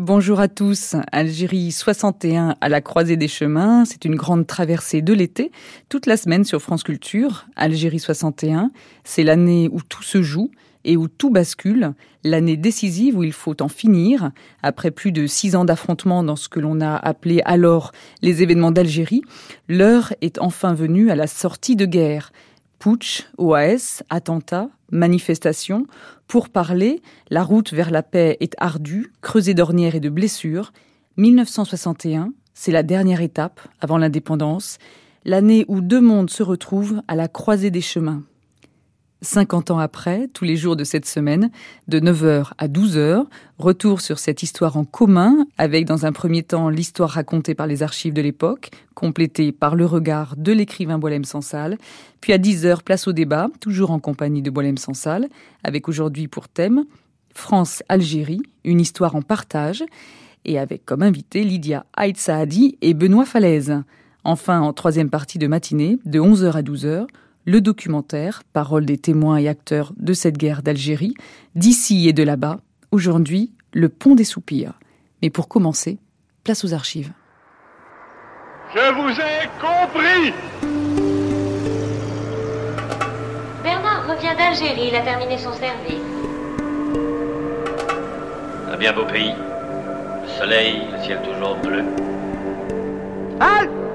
Bonjour à tous. Algérie 61 à la croisée des chemins. C'est une grande traversée de l'été, toute la semaine sur France Culture. Algérie 61, c'est l'année où tout se joue et où tout bascule, l'année décisive où il faut en finir, après plus de six ans d'affrontements dans ce que l'on a appelé alors les événements d'Algérie, l'heure est enfin venue à la sortie de guerre. Putsch, OAS, attentats, manifestations, pour parler, la route vers la paix est ardue, creusée d'ornières et de blessures. 1961, c'est la dernière étape avant l'indépendance, l'année où deux mondes se retrouvent à la croisée des chemins. 50 ans après, tous les jours de cette semaine, de 9h à 12h, retour sur cette histoire en commun, avec dans un premier temps l'histoire racontée par les archives de l'époque, complétée par le regard de l'écrivain Boilem Sansal, puis à 10h, place au débat, toujours en compagnie de Boilem Sansal, avec aujourd'hui pour thème France-Algérie, une histoire en partage, et avec comme invité Lydia Haït Saadi et Benoît Falaise. Enfin, en troisième partie de matinée, de 11h à 12h, le documentaire, parole des témoins et acteurs de cette guerre d'Algérie, d'ici et de là-bas, aujourd'hui, le pont des soupirs. Mais pour commencer, place aux archives. Je vous ai compris Bernard revient d'Algérie, il a terminé son service. Un bien beau pays. Le soleil, le ciel toujours bleu. Halte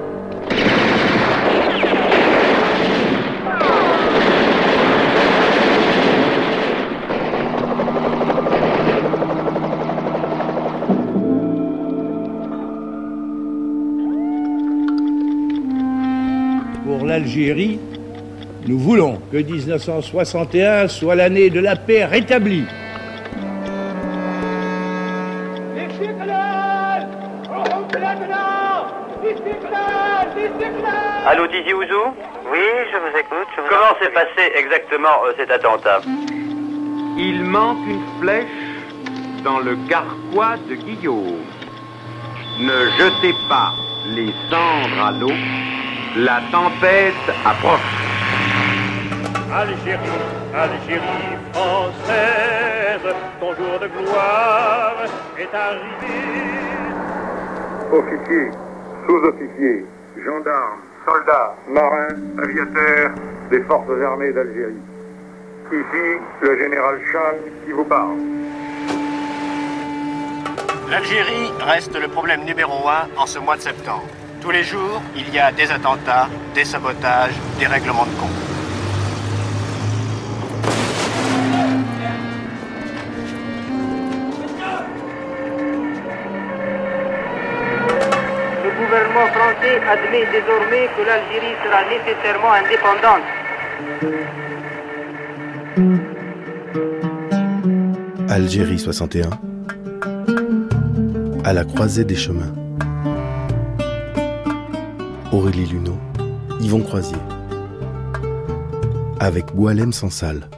l'Algérie, nous voulons que 1961 soit l'année de la paix rétablie. Allô, Didi Ouzou? Oui, je vous écoute. Je vous Comment en s'est passé exactement euh, cet attentat? Il manque une flèche dans le carquois de Guillaume. Ne jetez pas les cendres à l'eau, la tempête approche. Algérie, Algérie française, ton jour de gloire est arrivé. officiers, sous-officiers, gendarmes, soldats, marins, aviateurs des forces armées d'Algérie. Ici, le général Chan qui vous parle. L'Algérie reste le problème numéro un en ce mois de septembre. Tous les jours, il y a des attentats, des sabotages, des règlements de compte. Le gouvernement français admet désormais que l'Algérie sera nécessairement indépendante. Algérie 61 À la croisée des chemins Aurélie Luneau, Yvon Croisier. Avec Boalem Sansal.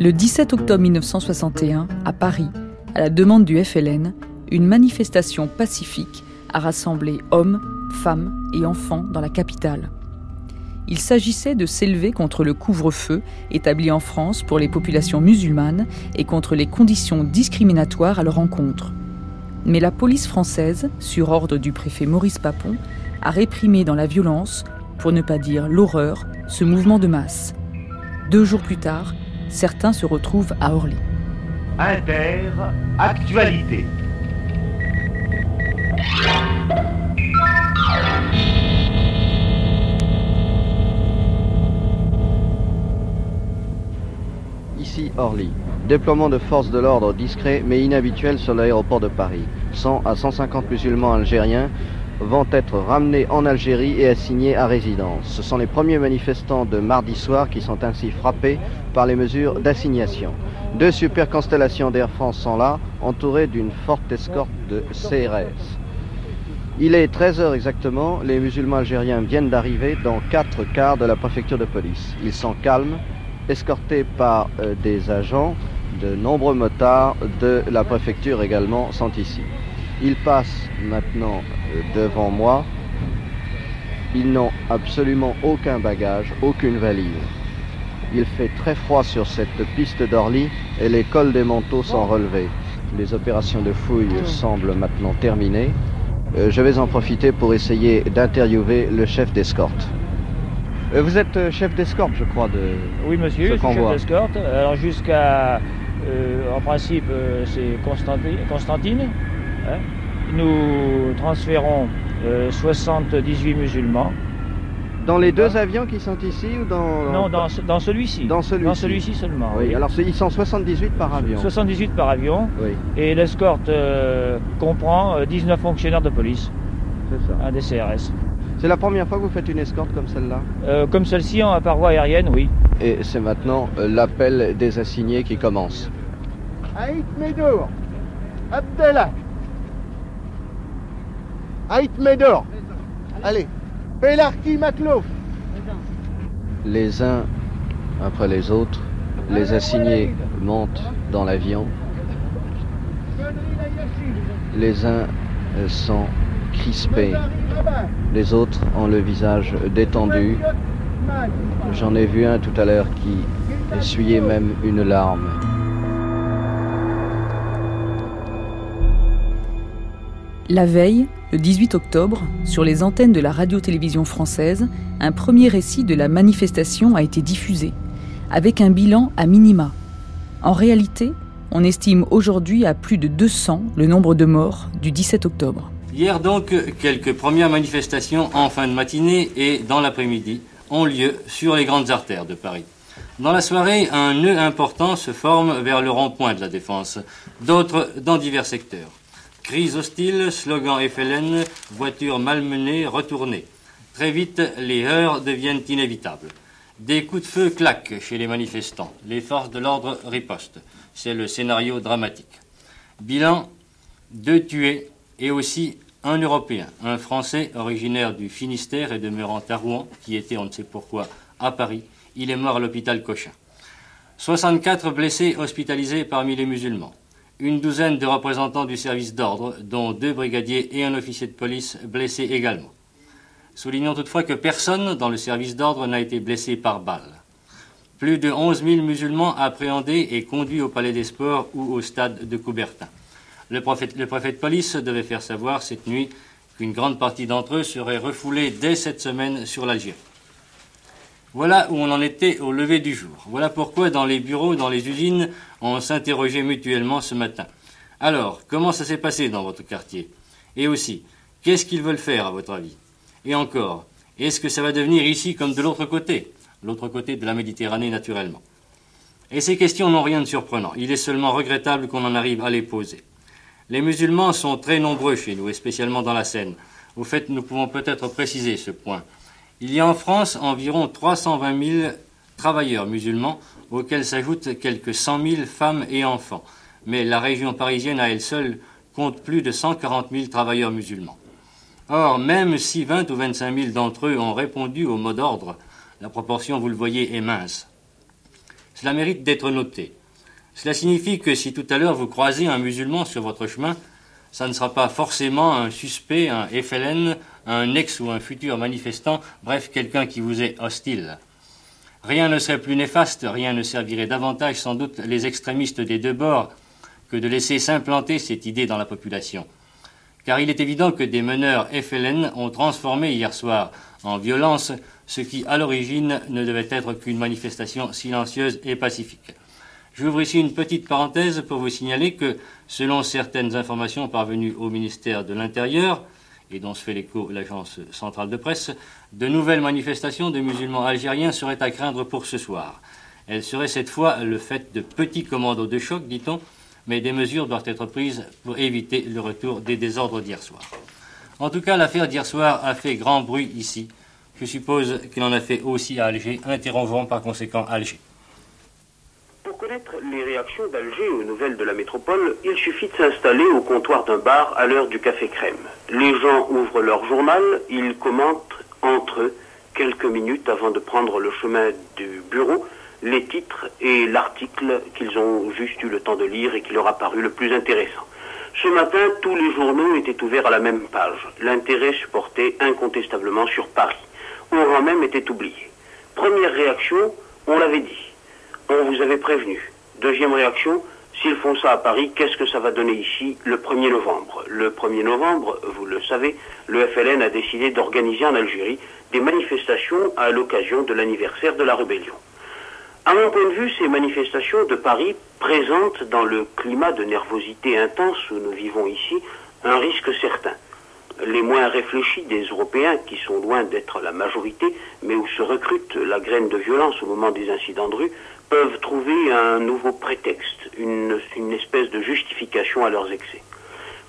Le 17 octobre 1961, à Paris, à la demande du FLN, une manifestation pacifique a rassemblé hommes, femmes et enfants dans la capitale. Il s'agissait de s'élever contre le couvre-feu établi en France pour les populations musulmanes et contre les conditions discriminatoires à leur encontre. Mais la police française, sur ordre du préfet Maurice Papon, a réprimé dans la violence, pour ne pas dire l'horreur, ce mouvement de masse. Deux jours plus tard, certains se retrouvent à Orly. Inter, actualité. Orly. Déploiement de forces de l'ordre discret mais inhabituel sur l'aéroport de Paris. 100 à 150 musulmans algériens vont être ramenés en Algérie et assignés à résidence. Ce sont les premiers manifestants de mardi soir qui sont ainsi frappés par les mesures d'assignation. Deux super constellations d'Air France sont là, entourées d'une forte escorte de CRS. Il est 13h exactement, les musulmans algériens viennent d'arriver dans quatre cars de la préfecture de police. Ils sont calmes, escortés par euh, des agents De nombreux motards de la préfecture également sont ici. Ils passent maintenant euh, devant moi. Ils n'ont absolument aucun bagage, aucune valise. Il fait très froid sur cette piste d'Orly et les cols des manteaux sont relevés. Les opérations de fouille semblent maintenant terminées. Euh, je vais en profiter pour essayer d'interviewer le chef d'escorte. Euh, vous êtes euh, chef d'escorte, je crois, de Oui, monsieur, ce je suis chef d'escorte. Alors jusqu'à, euh, en principe, euh, c'est Constanti- Constantine. hein. Nous transférons euh, 78 musulmans. Dans les deux avions qui sont ici ou dans... Non, dans, ce- dans celui-ci. Dans celui-ci. Seulement. Oui, alors c'est- ils sont 78 par avion. 78 par avion. Oui, Et l'escorte comprend euh, 19 fonctionnaires de police, c'est ça. un des CRS. C'est la première fois que vous faites une escorte comme celle-là Euh, comme celle-ci en par voie aérienne, oui. Et c'est maintenant euh, l'appel des assignés qui commence. Aït Médour, Abdallah. Aït Médour. Allez. Pelarki Maklouf. Les uns après les autres, les assignés montent dans l'avion. Les uns euh, sont les autres ont le visage détendu. J'en ai vu un tout à l'heure qui essuyait même une larme. La veille, le 18 octobre, sur les antennes de la radio-télévision française, un premier récit de la manifestation a été diffusé, avec un bilan à minima. En réalité, on estime aujourd'hui à plus de 200 le nombre de morts du 17 octobre. Hier donc, quelques premières manifestations en fin de matinée et dans l'après-midi ont lieu sur les grandes artères de Paris. Dans la soirée, un nœud important se forme vers le rond-point de la Défense, d'autres dans divers secteurs. Cris hostiles, slogans FLN, voitures malmenées, retournées. Très vite, les heurts deviennent inévitables. Des coups de feu claquent chez les manifestants. Les forces de l'ordre ripostent. C'est le scénario dramatique. Bilan, deux tués et aussi un Européen, un Français originaire du Finistère et demeurant à Rouen, qui était, on ne sait pourquoi, à Paris. Il est mort à l'hôpital Cochin. 64 blessés hospitalisés parmi les musulmans. Une douzaine de représentants du service d'ordre, dont deux brigadiers et un officier de police blessés également. Soulignons toutefois que personne dans le service d'ordre n'a été blessé par balle. Plus de 11 000 musulmans appréhendés et conduits au Palais des Sports ou au stade de Coubertin. Le préfet, de police devait faire savoir cette nuit qu'une grande partie d'entre eux serait refoulée dès cette semaine sur l'Algérie. Voilà où on en était au lever du jour. Voilà pourquoi dans les bureaux, dans les usines, on s'interrogeait mutuellement ce matin. Alors, comment ça s'est passé dans votre quartier? Et aussi, qu'est-ce qu'ils veulent faire à votre avis? Et encore, est-ce que ça va devenir ici comme de l'autre côté? L'autre côté de la Méditerranée naturellement. Et ces questions n'ont rien de surprenant. Il est seulement regrettable qu'on en arrive à les poser. Les musulmans sont très nombreux chez nous, et spécialement dans la Seine. Au fait, nous pouvons peut-être préciser ce point. Il y a en France environ 320 000 travailleurs musulmans, auxquels s'ajoutent quelques 100 000 femmes et enfants. Mais la région parisienne à elle seule compte plus de 140 000 travailleurs musulmans. Or, même si 20 ou 25 000 d'entre eux ont répondu au mot d'ordre, la proportion, vous le voyez, est mince. Cela mérite d'être noté. Cela signifie que si tout à l'heure vous croisez un musulman sur votre chemin, ça ne sera pas forcément un suspect, un FLN, un ex ou un futur manifestant, bref, quelqu'un qui vous est hostile. Rien ne serait plus néfaste, rien ne servirait davantage sans doute les extrémistes des deux bords que de laisser s'implanter cette idée dans la population. Car il est évident que des meneurs FLN ont transformé hier soir en violence ce qui, à l'origine, ne devait être qu'une manifestation silencieuse et pacifique. J'ouvre ici une petite parenthèse pour vous signaler que, selon certaines informations parvenues au ministère de l'Intérieur, et dont se fait l'écho l'agence centrale de presse, de nouvelles manifestations de musulmans algériens seraient à craindre pour ce soir. Elles seraient cette fois le fait de petits commandos de choc, dit-on, mais des mesures doivent être prises pour éviter le retour des désordres d'hier soir. En tout cas, l'affaire d'hier soir a fait grand bruit ici. Je suppose qu'il en a fait aussi à Alger, interrogeant par conséquent Alger. Pour connaître les réactions d'Alger aux nouvelles de la métropole, il suffit de s'installer au comptoir d'un bar à l'heure du café crème. Les gens ouvrent leur journal, ils commentent entre eux quelques minutes avant de prendre le chemin du bureau les titres et l'article qu'ils ont juste eu le temps de lire et qui leur a paru le plus intéressant. Ce matin, tous les journaux étaient ouverts à la même page. L'intérêt se portait incontestablement sur Paris. Oran même était oublié. Première réaction, on l'avait dit. On vous avait prévenu. Deuxième réaction, s'ils font ça à Paris, qu'est-ce que ça va donner ici le 1er novembre? Le 1er novembre, vous le savez, le FLN a décidé d'organiser en Algérie des manifestations à l'occasion de l'anniversaire de la rébellion. À mon point de vue, ces manifestations de Paris présentent dans le climat de nervosité intense où nous vivons ici un risque certain. Les moins réfléchis des Européens, qui sont loin d'être la majorité, mais où se recrute la graine de violence au moment des incidents de rue, peuvent trouver un nouveau prétexte, une, espèce de justification à leurs excès.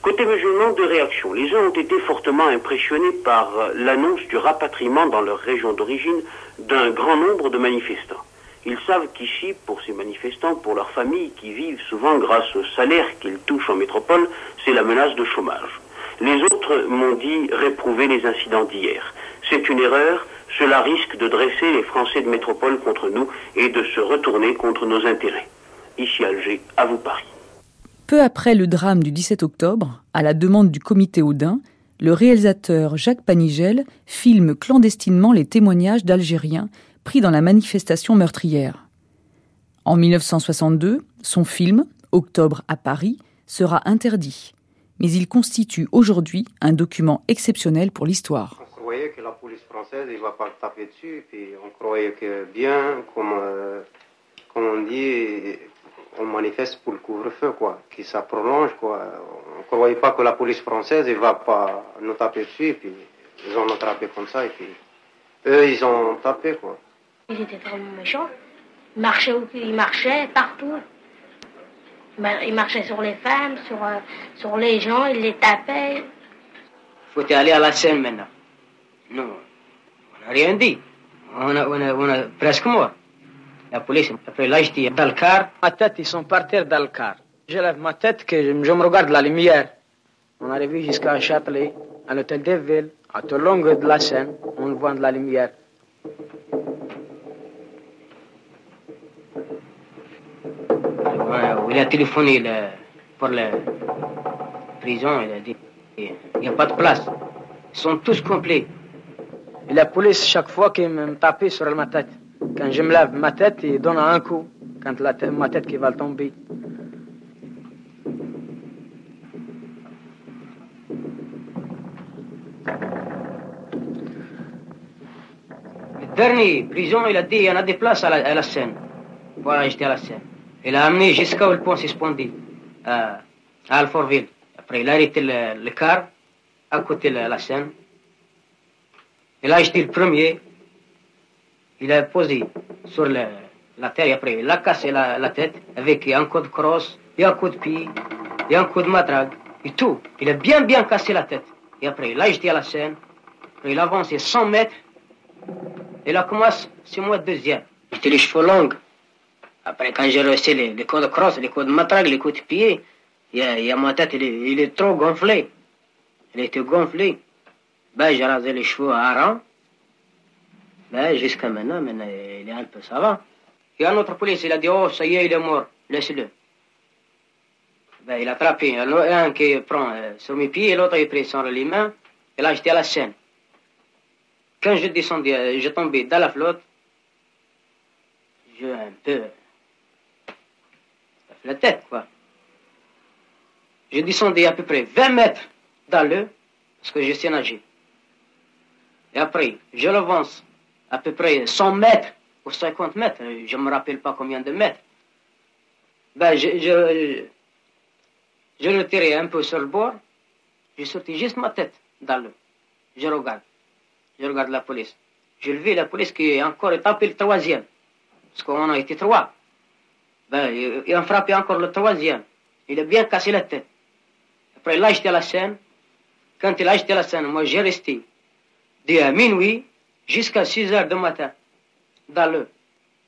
Côté musulman, deux réactions. Les uns ont été fortement impressionnés par l'annonce du rapatriement dans leur région d'origine d'un grand nombre de manifestants. Ils savent qu'ici, pour ces manifestants, pour leurs familles qui vivent souvent grâce au salaire qu'ils touchent en métropole, c'est la menace de chômage. Les autres m'ont dit réprouver les incidents d'hier. C'est une erreur, cela risque de dresser les Français de métropole contre nous et de se retourner contre nos intérêts. Ici Alger, à vous Paris. Peu après le drame du 17 octobre, à la demande du comité Audin, le réalisateur Jacques Panigel filme clandestinement les témoignages d'Algériens pris dans la manifestation meurtrière. En 1962, son film, Octobre à Paris, sera interdit, mais il constitue aujourd'hui un document exceptionnel pour l'histoire. On croyait que la française ne va pas taper dessus, puis on croyait que bien, comme, euh, comme on dit, on manifeste pour le couvre-feu, quoi, que ça prolonge, quoi. On ne croyait pas que la police française ne va pas nous taper dessus, puis ils ont attrapé comme ça, et puis eux, ils ont tapé, quoi. Ils étaient vraiment méchants. Ils marchaient, ils marchaient partout. Ils marchaient sur les femmes, sur, euh, sur les gens, ils les tapaient. Il faut aller à la scène maintenant? Non, on n'a rien dit. On a, on, a, on a presque mort. La police, après là, j'étais dans le car. Ma tête, ils sont par terre dans le car. Je lève ma tête, que je, je me regarde la lumière. On est arrivé jusqu'à Châtelet, à l'hôtel des villes, à tout le long de la Seine, on voit de la lumière. il a téléphoné le, pour la prison, il a dit il n'y a pas de place. Ils sont tous complets. Et la police, chaque fois qu'il me tapait sur ma tête, quand je me lève ma tête, il donne un coup, quand la ma tête qui va tomber. Le dernier prison, il a dit il y en a des places à la, à la Seine. Voilà, j'étais à la Seine. Il a amené jusqu'à le pont suspendu, à, à Alfortville. Après, il a arrêté le, le car à côté de la Seine. Et là, j'étais le premier. Il a posé sur la terre et après, il a cassé la, tête avec un coup de crosse, et un coup de pied, et un coup de matraque, et tout. Il a bien, bien cassé la tête. Et après, là, j'étais à la. Après, il a avancé 100 mètres. Et là, commence, c'est moi deuxième. J'étais les cheveux longs. Après, quand j'ai reçu les, les, coups de crosse, les coups de matraque, les coups de pied, il y a, il a ma tête, il est, il est, trop gonflé. Il était gonflé. Ben, j'ai rasé les cheveux à rang. Ben, jusqu'à maintenant, il est un peu, ça va. Il y a un autre police, il a dit, oh, ça y est, il est mort, laisse-le. Ben, il a attrapé un qui prend euh, sur mes pieds et l'autre il prend sur les mains. Et là, j'étais à la scène. Quand je descendais, euh, je tombais dans la flotte, j'ai un peu la tête, quoi. Je descendais à peu près 20 mètres dans l'eau, parce que je sais nager. Et après, je l'avance à peu près 100 mètres ou 50 mètres, je ne me rappelle pas combien de mètres. Ben, je, je, le tirais un peu sur le bord, j'ai sorti juste ma tête dans l'eau. Je regarde. Je regarde la police. Je le vis, la police qui est encore tapé le troisième. Parce qu'on a été trois. Ben, il a frappé encore le troisième. Il a bien cassé la tête. Après, il a acheté la scène. Quand il a acheté la scène, moi, j'ai resté de minuit jusqu'à 6 heures du matin dans l'eau.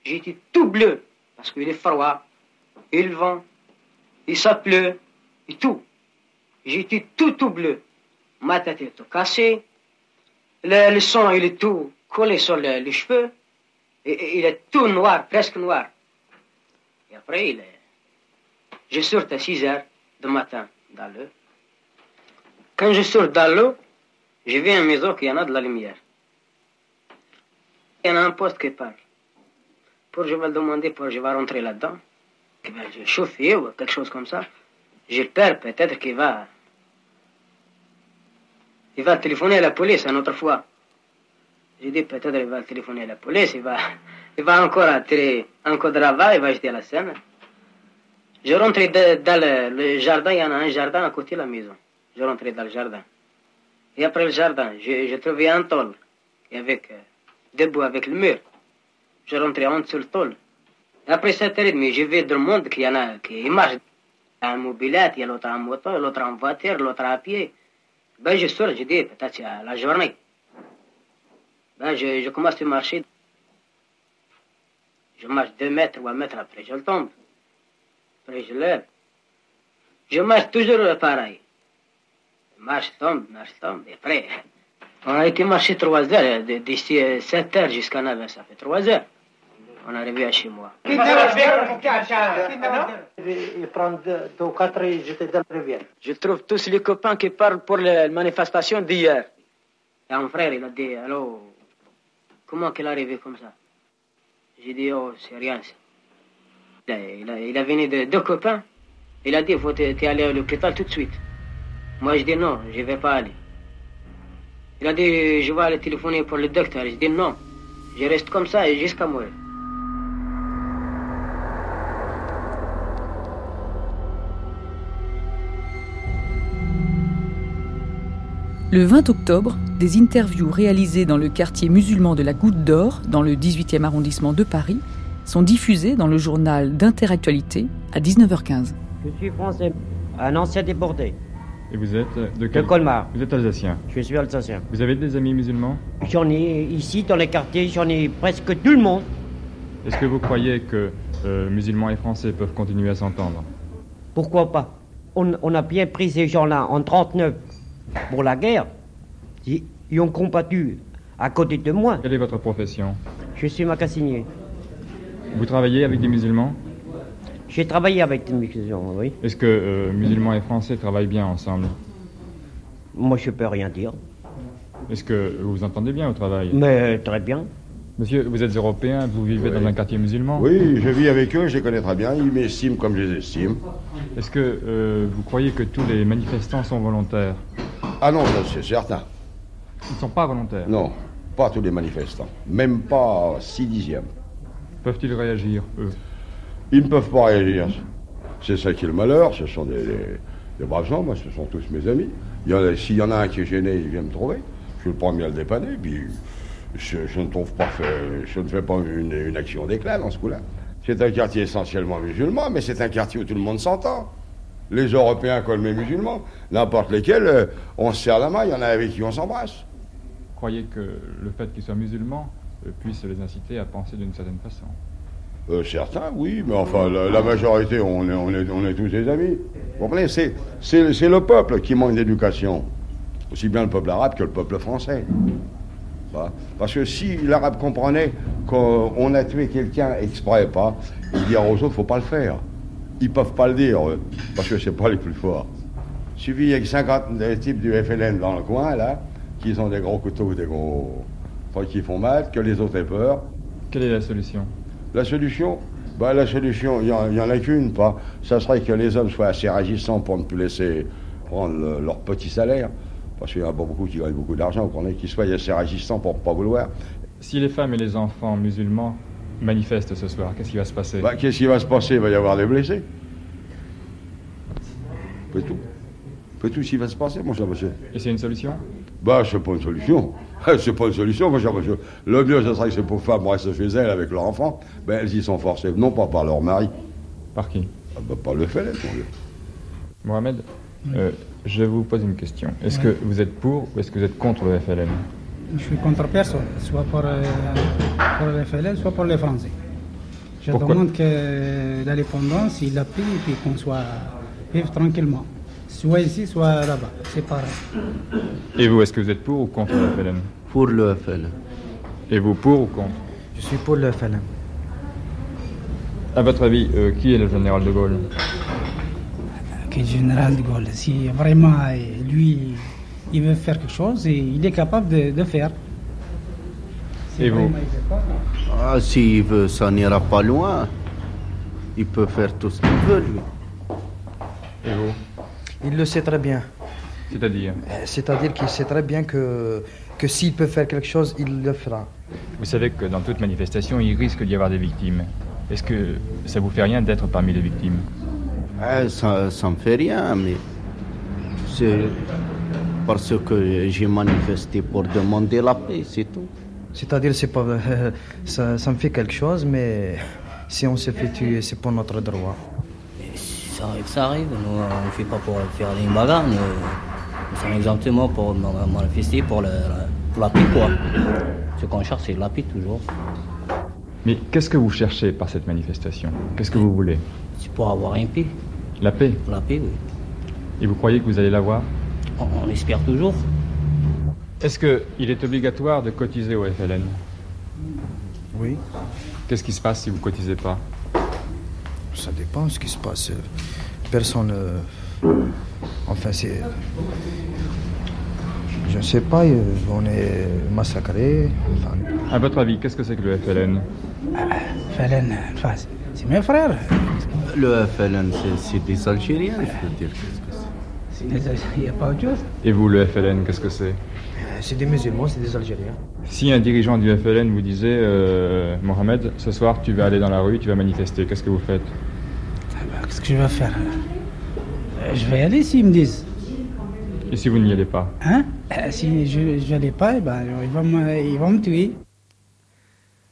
J'étais tout bleu parce qu'il est froid, il vent, il ça pleut, et tout. J'étais tout, tout bleu. Ma tête est tout cassée. Le, le sang, il est tout collé sur le, les cheveux. Et- il est tout noir, presque noir. Et après, je sors à 6 heures du matin dans l'eau. Quand je sors dans l'eau, je vais à une maison qui en a de la lumière. Il y en a un poste qui parle. Pour je vais le demander, pour je vais rentrer là-dedans, que va je chauffer ou quelque chose comme ça. J'ai peur peut-être qu'il va. Il va téléphoner à la police une autre fois. J'ai dit peut-être il va téléphoner à la police, il va, il va encore attirer encore de travail, il va jeter la scène. Je rentre de- dans le, le jardin, il y en a un jardin à côté de la maison. Je rentre dans le jardin. Et après le jardin, je trouvais un tôle, et avec, euh, debout avec le mur. Je rentrais en dessous le tôle. Et après 7h30, je vais dans le monde qu'il y en a qui a un mobilette, il y a l'autre en moto, l'autre en voiture, l'autre à pied. Ben, je sors, je dis, peut-être la journée. Ben, je, je commence à marcher. Je marche deux mètres, trois mètres, après je tombe. Après je lève. Je marche toujours pareil. Marche, tombe, marche, tombe. Et après, on a été marcher trois heures, de- d'ici euh, sept heures jusqu'à neuf heures, ça fait trois heures. On est arrivé à chez moi. Il prend deux, deux ou quatre et j'étais dans la rivière. Je trouve tous les copains qui parlent pour la manifestation d'hier. Et un frère, il a dit, allô, comment qu'elle est arrivée comme ça? J'ai dit, oh, c'est rien. ça. Il a, il a, il a venu de deux copains. Il a dit, il faut t'y aller à l'hôpital tout de suite. Moi, je dis non, je vais pas aller. Il a dit, je vais aller téléphoner pour le docteur. Je dis non, je reste comme ça jusqu'à mourir. Le 20 octobre, des interviews réalisées dans le quartier musulman de la Goutte d'Or, dans le 18e arrondissement de Paris, sont diffusées dans le journal d'Interactualité à 19h15. Je suis français, un ancien déporté. Et vous êtes euh, de De quel Colmar. Vous êtes alsacien. Je suis alsacien. Vous avez des amis musulmans? J'en ai ici dans les quartiers, j'en ai presque tout le monde. Est-ce que vous croyez que euh, musulmans et français peuvent continuer à s'entendre? Pourquoi pas? On, on a bien pris ces gens-là en 39 pour la guerre. Ils, ils ont combattu à côté de moi. Quelle est votre profession? Je suis macassinier. Vous travaillez avec des musulmans? J'ai travaillé avec des musulmans, oui. Est-ce que euh, musulmans et français travaillent bien ensemble? Moi, je peux rien dire. Est-ce que vous vous entendez bien au travail? Mais très bien. Monsieur, vous êtes européen, vous vivez Oui. dans un quartier musulman? Oui, je vis avec eux, je les connais très bien, ils m'estiment comme je les estime. Est-ce que euh, vous croyez que tous les manifestants sont volontaires? Ah non, ça, c'est certain. Ils ne sont pas volontaires? Non, pas tous les manifestants. Même pas 6 dixièmes. Peuvent-ils réagir, eux? Ils ne peuvent pas réagir. C'est ça qui est le malheur, ce sont des, braves gens, moi, ce sont tous mes amis. S'il y en a un qui est gêné, il vient me trouver. Je suis le premier à le dépanner, puis je, je ne trouve pas fait- je ne fais pas une, une action d'éclat dans ce coup-là. C'est un quartier essentiellement musulman, mais c'est un quartier où tout le monde s'entend. Les Européens comme les musulmans, n'importe lesquels, euh, on se serre la main, il y en a avec qui on s'embrasse. Croyez que le fait qu'ils soient musulmans euh, puisse les inciter à penser d'une certaine façon Euh, certains, oui, mais enfin, la, majorité, on est, tous des amis. Vous comprenez C'est le peuple qui manque d'éducation. Aussi bien le peuple arabe que le peuple français. Voilà. Parce que si l'arabe comprenait qu'on a tué quelqu'un exprès, pas, il dirait aux autres, faut pas le faire. Ils peuvent pas le dire, eux, parce que c'est pas les plus forts. Il suffit, il y a que 50 des types du FLN dans le coin, là, qui ont des gros couteaux, des gros... enfin, qui font mal, que les autres aient peur. Quelle est la solution? La solution bah, La solution, il n'y en, a qu'une, pas. Ça serait que les hommes soient assez résistants pour ne plus laisser prendre le- leur petit salaire. Parce qu'il y en a pas beaucoup qui gagnent beaucoup d'argent, vous comprenez, qu'ils soient assez résistants pour ne pas vouloir. Si les femmes et les enfants musulmans manifestent ce soir, qu'est-ce qui va se passer? Bah, Qu'est-ce qui va se passer? Il va y avoir des blessés. C'est tout. C'est tout ce qui va se passer, mon cher monsieur. Et c'est une solution? Bah, c'est pas une solution. C'est pas une solution, mon cher monsieur. Le mieux, ce serait que ces pauvres femmes restent chez elles avec leur enfant. Ben, elles y sont forcées, non pas par leur mari. Par qui? Ah, bah, Par le fait, mon Dieu. Mohamed, euh, je vous pose une question. Est-ce que vous êtes pour ou est-ce que vous êtes contre le FLN Je suis contre personne, soit pour, euh, pour les FLN, soit pour les Français. Je Pourquoi? demande que l'indépendance, il la pris et puis qu'on soit vivre tranquillement. Soit ici, soit là-bas. C'est pareil. Et vous, est-ce que vous êtes pour ou contre le FLN Pour le FLN. Et vous, pour ou contre Je suis pour le FLN. À votre avis, euh, qui est le général de Gaulle Que le général de Gaulle, si vraiment euh, lui, il veut faire quelque chose, et il est capable de, de faire. Si Et vous vraiment il veut pas, non. Ah, s'il veut, ça n'ira pas loin. Il peut faire tout ce qu'il veut, lui. Et vous Il le sait très bien. C'est-à-dire Euh, C'est-à-dire qu'il sait très bien que, que s'il peut faire quelque chose, il le fera. Vous savez que dans toute manifestation, il risque d'y avoir des victimes. Est-ce que ça vous fait rien d'être parmi les victimes? Ah, ça, ça me fait rien, mais c'est parce que j'ai manifesté pour demander la paix, c'est tout. C'est-à-dire c'est pas ça, ça me fait quelque chose, mais si on se fait tuer, c'est pour notre droit. Ça arrive, ça arrive. Nous, on ne fait pas pour faire des bagarres. Nous, nous sommes exactement pour ma- manifester pour, le- la- pour la paix, quoi. Ce qu'on cherche, c'est la paix toujours. Mais qu'est-ce que vous cherchez par cette manifestation? Qu'est-ce que vous voulez? C'est pour avoir une paix. La paix? La paix, oui. Et vous croyez que vous allez l'avoir On, on espère toujours. Est-ce qu'il est obligatoire de cotiser au FLN Oui. Qu'est-ce qui se passe si vous cotisez pas? Ça dépend ce qui se passe. Personne. euh, Enfin, c'est. Je ne sais pas, euh, on est massacré. Enfin, À votre avis, qu'est-ce que c'est que le FLN FLN, enfin, c'est- mes frères. Le FLN, c'est- des Algériens, je veux dire. C'est? Il n'y a pas autre chose? Et vous, le FLN, qu'est-ce que c'est? Euh, c'est des musulmans, c'est des Algériens. Si un dirigeant du FLN vous disait euh, Mohamed, ce soir tu vas aller dans la rue, tu vas manifester, qu'est-ce que vous faites? Que je vais faire Euh, Je vais y aller s'ils me disent. Et si vous n'y allez pas Hein? Euh, Si je n'allais pas, eh ben, ils, vont me, ils vont me tuer.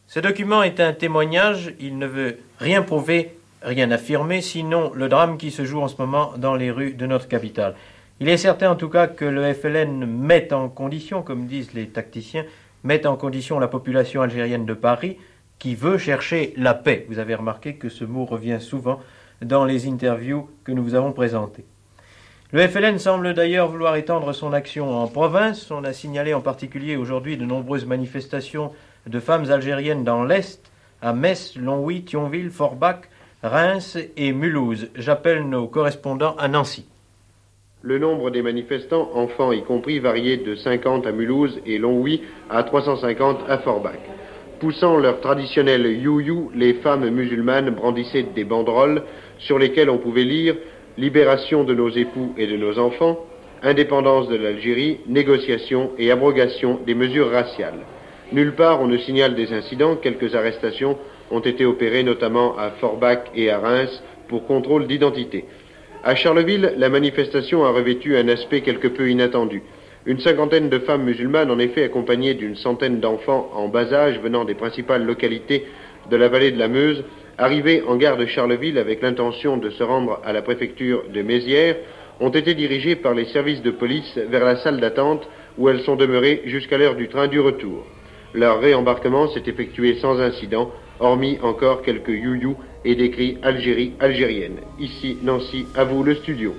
Ce document est un témoignage, il ne veut rien prouver, rien affirmer, sinon le drame qui se joue en ce moment dans les rues de notre capitale. Il est certain en tout cas que le FLN met en condition, comme disent les tacticiens, met en condition la population algérienne de Paris qui veut chercher la paix. Vous avez remarqué que ce mot revient souvent dans les interviews que nous vous avons présentées. Le FLN semble d'ailleurs vouloir étendre son action en province. On a signalé en particulier aujourd'hui de nombreuses manifestations de femmes algériennes dans l'Est, à Metz, Longwy, Thionville, Forbach, Reims et Mulhouse. J'appelle nos correspondants à Nancy. Le nombre des manifestants, enfants y compris, variait de 50 à Mulhouse et Longwy à 350 à Forbach. Poussant leur traditionnel you-you, les femmes musulmanes brandissaient des banderoles sur lesquelles on pouvait lire Libération de nos époux et de nos enfants, indépendance de l'Algérie, négociation et abrogation des mesures raciales. Nulle part on ne signale des incidents, quelques arrestations ont été opérées notamment à Forbach et à Reims pour contrôle d'identité. À Charleville, la manifestation a revêtu un aspect quelque peu inattendu. Une cinquantaine de femmes musulmanes, en effet accompagnées d'une centaine d'enfants en bas âge venant des principales localités de la vallée de la Meuse, arrivées en gare de Charleville avec l'intention de se rendre à la préfecture de Mézières, ont été dirigées par les services de police vers la salle d'attente où elles sont demeurées jusqu'à l'heure du train du retour. Leur réembarquement s'est effectué sans incident, hormis encore quelques you-you et des cris Algérie, algérienne. Ici, Nancy, à vous le studio.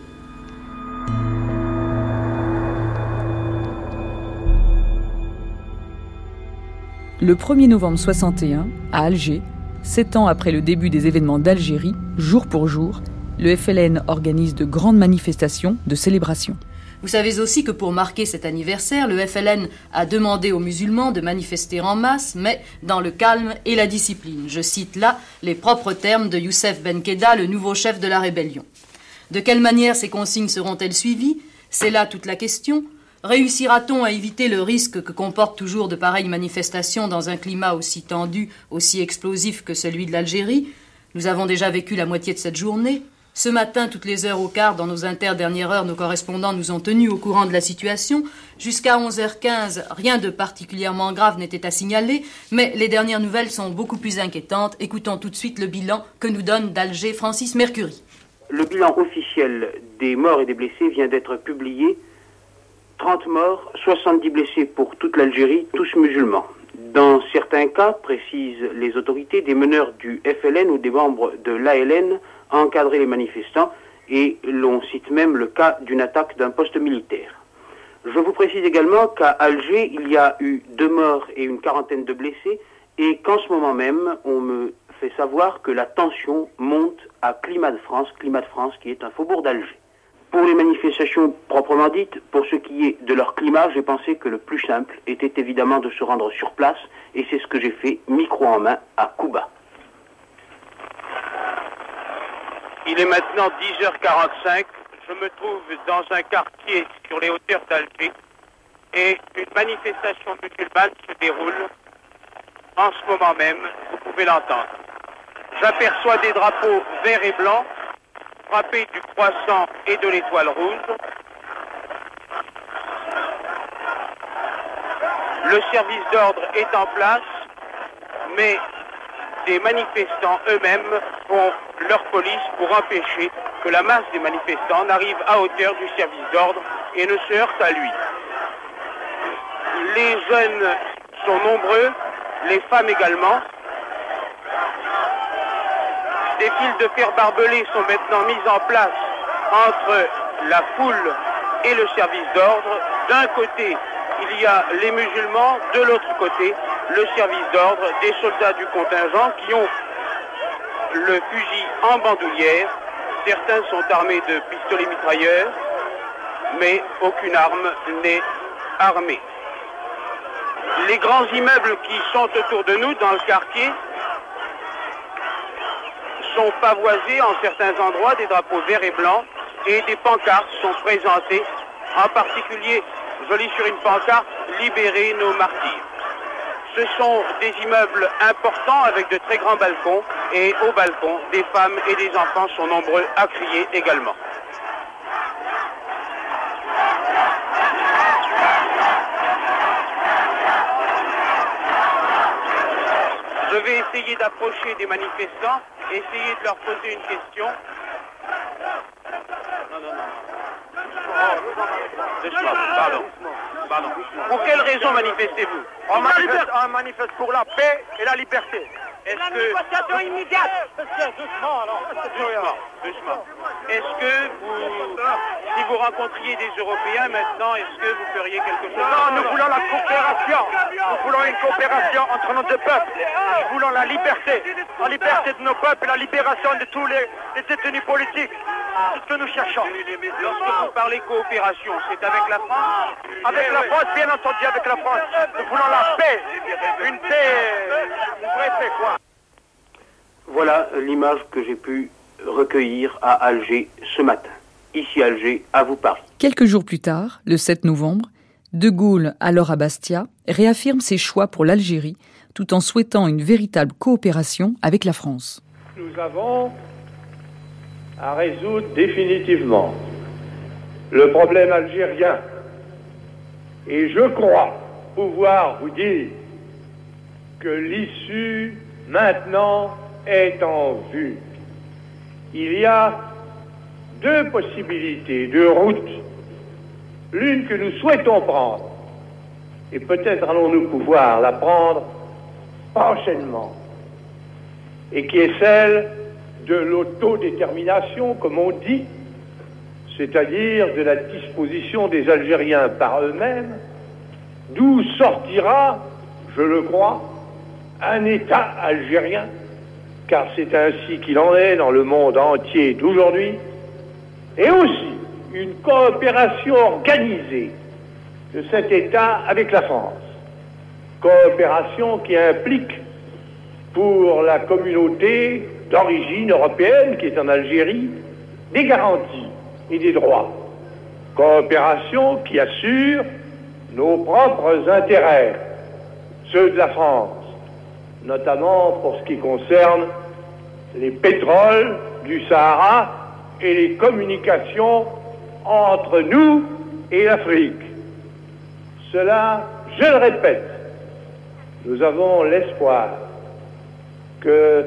Le 1er novembre 61, à Alger, sept ans après le début des événements d'Algérie, jour pour jour, le FLN organise de grandes manifestations de célébration. Vous savez aussi que pour marquer cet anniversaire, le FLN a demandé aux musulmans de manifester en masse, mais dans le calme et la discipline. Je cite là les propres termes de Youssef Ben Keda, le nouveau chef de la rébellion. De quelle manière ces consignes seront-elles suivies? C'est là toute la question. Réussira-t-on à éviter le risque que comportent toujours de pareilles manifestations dans un climat aussi tendu, aussi explosif que celui de l'Algérie? Nous avons déjà vécu la moitié de cette journée. Ce matin, toutes les heures au quart, dans nos inter-dernières heures, nos correspondants nous ont tenus au courant de la situation. Jusqu'à 11h15, rien de particulièrement grave n'était à signaler, mais les dernières nouvelles sont beaucoup plus inquiétantes. Écoutons tout de suite le bilan que nous donne d'Alger Francis Mercury. Le bilan officiel des morts et des blessés vient d'être publié. 30 morts, 70 blessés pour toute l'Algérie, tous musulmans. Dans certains cas, précisent les autorités, des meneurs du FLN ou des membres de l'ALN encadraient les manifestants et l'on cite même le cas d'une attaque d'un poste militaire. Je vous précise également qu'à Alger, il y a eu deux morts et une quarantaine de blessés et qu'en ce moment même, on me fait savoir que la tension monte à Climat de France, Climat de France qui est un faubourg d'Alger. Pour les manifestations proprement dites, pour ce qui est de leur climat, j'ai pensé que le plus simple était évidemment de se rendre sur place, et c'est ce que j'ai fait, micro en main, à Cuba. Il est maintenant 10h45. Je me trouve dans un quartier sur les hauteurs d'Alger et une manifestation musulmane se déroule en ce moment même. Vous pouvez l'entendre. J'aperçois des drapeaux verts et blancs frappés du croissant et de l'étoile rouge. Le service d'ordre est en place, mais des manifestants eux-mêmes font leur police pour empêcher que la masse des manifestants n'arrive à hauteur du service d'ordre et ne se heurte à lui. Les jeunes sont nombreux, les femmes également. Des fils de fer barbelés sont maintenant mis en place entre la foule et le service d'ordre. D'un côté, il y a les musulmans, de l'autre côté, le service d'ordre, des soldats du contingent qui ont le fusil en bandoulière. Certains sont armés de pistolets mitrailleurs, mais aucune arme n'est armée. Les grands immeubles qui sont autour de nous dans le quartier sont pavoisés en certains endroits des drapeaux verts et blancs et des pancartes sont présentées. En particulier, je lis sur une pancarte Libérez nos martyrs. Ce sont des immeubles importants avec de très grands balcons et au balcon, des femmes et des enfants sont nombreux à crier également. Je vais essayer d'approcher des manifestants, essayer de leur poser une question. Non, non, non. Doucement, pardon. Pardon. Pour quelle raison manifestez-vous on manifeste, on manifeste pour la paix et la liberté. Est-ce la que... négociation immédiate Doucement, alors. Doucement, doucement. Est-ce que vous, si vous rencontriez des Européens maintenant, est-ce que vous feriez quelque chose Non, nous voulons la coopération. Nous voulons une coopération entre nos deux peuples. Nous voulons la liberté. La liberté de nos peuples et la libération de tous les, les détenus politiques. C'est ce que nous cherchons. Lorsque vous parlez coopération, c'est avec la France Avec la France, bien entendu, avec la France. Nous voulons la paix. Une paix, une vraie paix, quoi. Voilà l'image que j'ai pu recueillir à Alger ce matin. Ici Alger, à vous Paris. Quelques jours plus tard, le 7 novembre, De Gaulle, alors à Bastia, réaffirme ses choix pour l'Algérie tout en souhaitant une véritable coopération avec la France. Nous avons à résoudre définitivement le problème algérien. Et je crois pouvoir vous dire que l'issue maintenant est en vue. Il y a deux possibilités, deux routes. L'une que nous souhaitons prendre, et peut-être allons-nous pouvoir la prendre prochainement, et qui est celle de l'autodétermination, comme on dit, c'est-à-dire de la disposition des Algériens par eux-mêmes, d'où sortira, je le crois, un État algérien, car c'est ainsi qu'il en est dans le monde entier d'aujourd'hui, et aussi une coopération organisée de cet État avec la France. Coopération qui implique pour la communauté d'origine européenne qui est en Algérie des garanties et des droits. Coopération qui assure nos propres intérêts, ceux de la France, notamment pour ce qui concerne les pétroles du Sahara et les communications entre nous et l'Afrique. Cela, je le répète, nous avons l'espoir que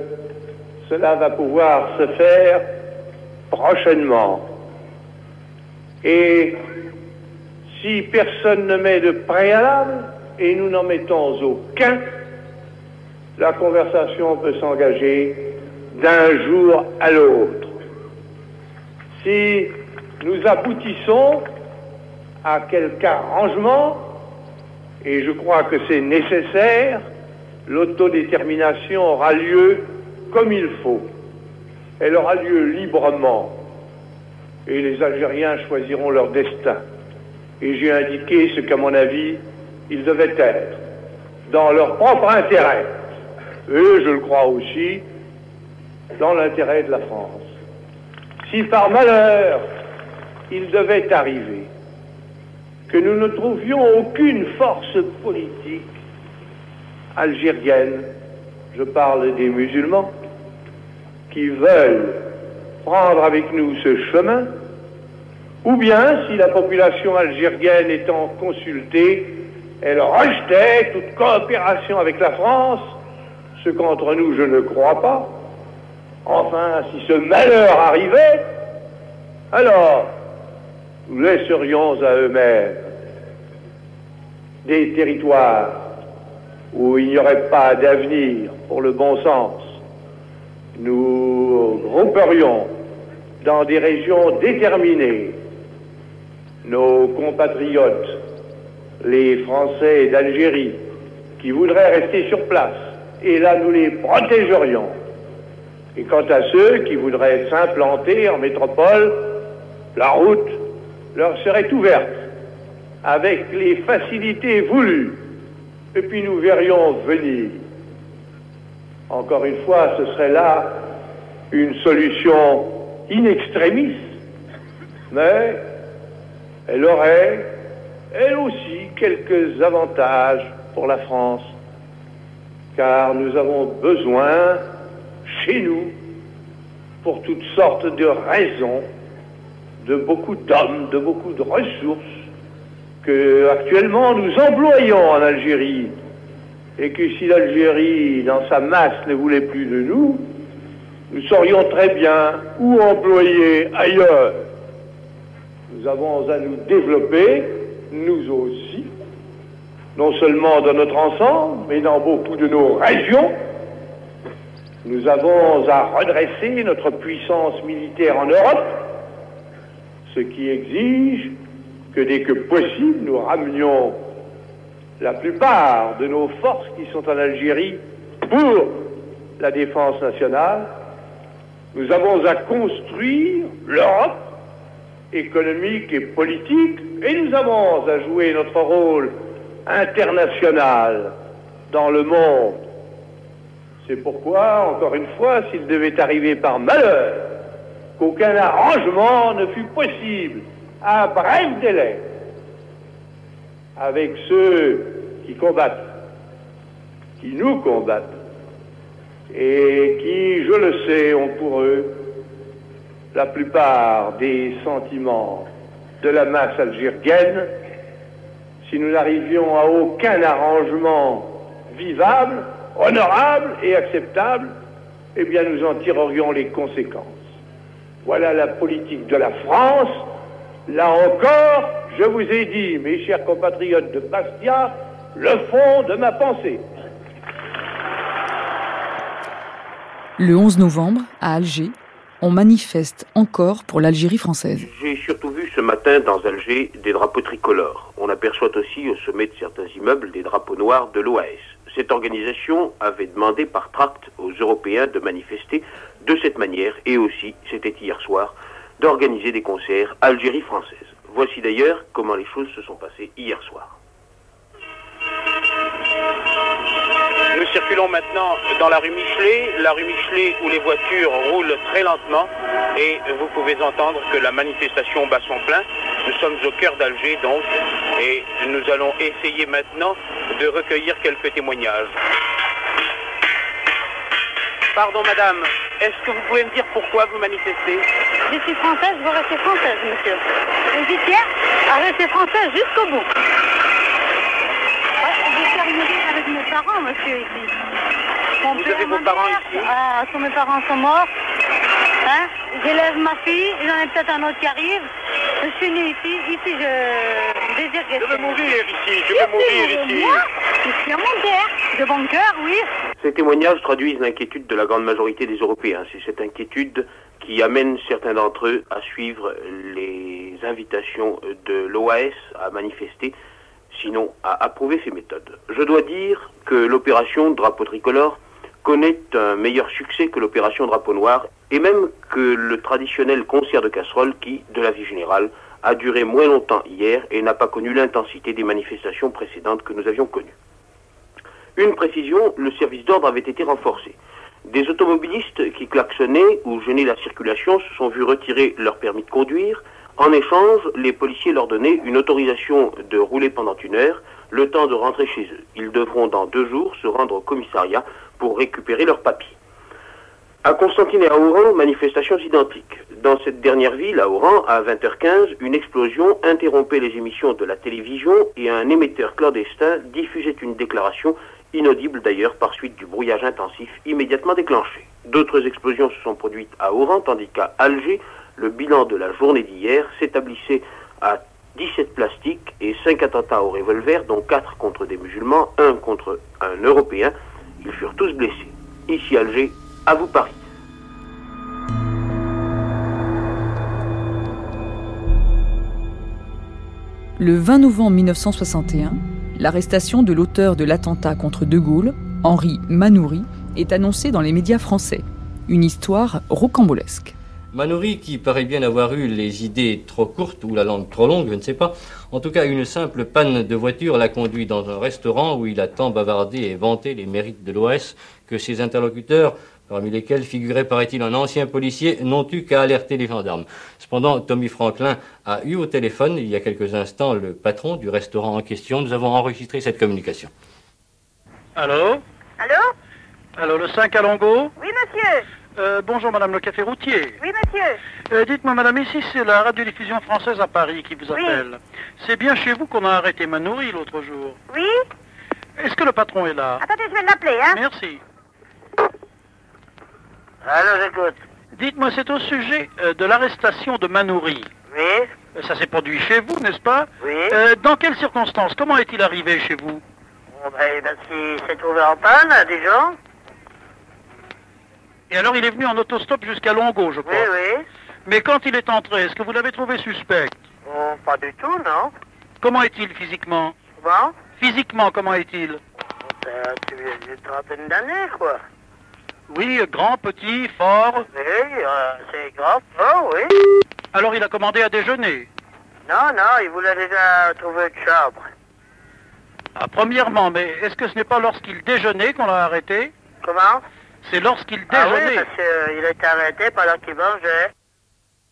cela va pouvoir se faire prochainement. Et si personne ne met de préalable, et nous n'en mettons aucun, la conversation peut s'engager d'un jour à l'autre. Si nous aboutissons à quelque arrangement, et je crois que c'est nécessaire, l'autodétermination aura lieu comme il faut. Elle aura lieu librement. Et les Algériens choisiront leur destin. Et j'ai indiqué ce qu'à mon avis, ils devaient être, dans leur propre intérêt. Et je le crois aussi, dans l'intérêt de la France. Si par malheur il devait arriver que nous ne trouvions aucune force politique algérienne, je parle des musulmans, qui veulent prendre avec nous ce chemin, ou bien si la population algérienne étant consultée, elle rejetait toute coopération avec la France, ce qu'entre nous je ne crois pas, enfin si ce malheur arrivait, alors nous laisserions à eux-mêmes des territoires où il n'y aurait pas d'avenir pour le bon sens. Nous grouperions dans des régions déterminées nos compatriotes, les Français d'Algérie, qui voudraient rester sur place. Et là, nous les protégerions. Et quant à ceux qui voudraient s'implanter en métropole, la route leur serait ouverte avec les facilités voulues. Et puis nous verrions venir. Encore une fois, ce serait là une solution in extremis, mais elle aurait, elle aussi, quelques avantages pour la France, car nous avons besoin, chez nous, pour toutes sortes de raisons, de beaucoup d'hommes, de beaucoup de ressources que actuellement nous employons en Algérie et que si l'Algérie dans sa masse ne voulait plus de nous, nous saurions très bien où employer ailleurs. Nous avons à nous développer, nous aussi, non seulement dans notre ensemble, mais dans beaucoup de nos régions. Nous avons à redresser notre puissance militaire en Europe, ce qui exige que dès que possible, nous ramenions la plupart de nos forces qui sont en Algérie pour la défense nationale. Nous avons à construire l'Europe économique et politique et nous avons à jouer notre rôle international dans le monde. C'est pourquoi, encore une fois, s'il devait arriver par malheur qu'aucun arrangement ne fût possible à bref délai avec ceux qui combattent, qui nous combattent, et qui, je le sais, ont pour eux la plupart des sentiments de la masse algérienne, si nous n'arrivions à aucun arrangement vivable, honorable et acceptable, eh bien nous en tirerions les conséquences. Voilà la politique de la France. Là encore, je vous ai dit, mes chers compatriotes de Bastia, le fond de ma pensée. Le 11 novembre, à Alger, on manifeste encore pour l'Algérie française. J'ai surtout vu ce matin dans Alger des drapeaux tricolores. On aperçoit aussi au sommet de certains immeubles des drapeaux noirs de l'OAS. Cette organisation avait demandé par tract aux Européens de manifester de cette manière et aussi, c'était hier soir, d'organiser des concerts Algérie française. Voici d'ailleurs comment les choses se sont passées hier soir. Nous circulons maintenant dans la rue Michelet, la rue Michelet où les voitures roulent très lentement et vous pouvez entendre que la manifestation bat son plein. Nous sommes au cœur d'Alger donc et nous allons essayer maintenant de recueillir quelques témoignages. Pardon madame, est-ce que vous pouvez me dire pourquoi vous manifestez? Je suis française, je veux rester française, monsieur. Je suis fière à rester française jusqu'au bout. Parents, monsieur, ici. Mon Vous père avez vos parents mère, ici ah, tous mes parents sont morts. Hein? J'élève ma fille, j'en ai peut-être un autre qui arrive. Je suis née ici, ici je désire. Je veux mourir ici, je veux mourir ici. Moi, je suis à mon terre, de bon cœur, oui. Ces témoignages traduisent l'inquiétude de la grande majorité des Européens. C'est cette inquiétude qui amène certains d'entre eux à suivre les invitations de l'OAS à manifester sinon à approuver ces méthodes. Je dois dire que l'opération Drapeau tricolore connaît un meilleur succès que l'opération Drapeau noir et même que le traditionnel concert de casserole qui, de la vie générale, a duré moins longtemps hier et n'a pas connu l'intensité des manifestations précédentes que nous avions connues. Une précision, le service d'ordre avait été renforcé. Des automobilistes qui klaxonnaient ou gênaient la circulation se sont vus retirer leur permis de conduire. En échange, les policiers leur donnaient une autorisation de rouler pendant une heure, le temps de rentrer chez eux. Ils devront dans deux jours se rendre au commissariat pour récupérer leurs papiers. À Constantine et à Oran, manifestations identiques. Dans cette dernière ville, à Oran, à 20h15, une explosion interrompait les émissions de la télévision et un émetteur clandestin diffusait une déclaration inaudible d'ailleurs par suite du brouillage intensif immédiatement déclenché. D'autres explosions se sont produites à Oran, tandis qu'à Alger, le bilan de la journée d'hier s'établissait à 17 plastiques et 5 attentats au revolver, dont 4 contre des musulmans, 1 contre un Européen. Ils furent tous blessés. Ici Alger, à vous Paris. Le 20 novembre 1961, l'arrestation de l'auteur de l'attentat contre De Gaulle, Henri Manoury, est annoncée dans les médias français. Une histoire rocambolesque. Manoury, qui paraît bien avoir eu les idées trop courtes ou la langue trop longue, je ne sais pas, en tout cas une simple panne de voiture l'a conduit dans un restaurant où il a tant bavardé et vanté les mérites de l'OS que ses interlocuteurs parmi lesquels figurait, paraît-il, un ancien policier, n'ont eu qu'à alerter les gendarmes. Cependant, Tommy Franklin a eu au téléphone, il y a quelques instants, le patron du restaurant en question. Nous avons enregistré cette communication. Allô? Allô? Allô, le 5 à Longo? Oui, monsieur. Euh, bonjour, madame le café routier. Oui, monsieur. Euh, Dites-moi, madame, ici, c'est la radiodiffusion française à Paris qui vous Oui. appelle. C'est bien chez vous qu'on a arrêté Manoury l'autre jour. Oui Est-ce que le patron est là? Attendez, je vais l'appeler, hein. Merci. Allô, j'écoute. Dites-moi, c'est au sujet euh, de l'arrestation de Manoury. Oui Ça s'est produit chez vous, n'est-ce pas? Oui. Euh, dans quelles circonstances? Comment est-il arrivé chez vous? Bon, ben, parce qu'il s'est trouvé en panne à Dijon. Et alors, il est venu en autostop jusqu'à Longo, je crois. Oui, oui. Mais quand il est entré, est-ce que vous l'avez trouvé suspect? Oh, pas du tout, non. Comment est-il physiquement? Comment? Physiquement, comment est-il? Ben, tu d'une trentaine d'années, quoi. Oui, grand, petit, fort. Oui, euh, c'est grave. Oh, oui. Alors, il a commandé à déjeuner? Non, non, il voulait déjà trouver une chambre. Ah, premièrement, mais est-ce que ce n'est pas lorsqu'il déjeunait qu'on l'a arrêté? Comment? C'est lorsqu'il Ah oui, déjeunait. parce qu'il a été arrêté pendant qu'il mangeait.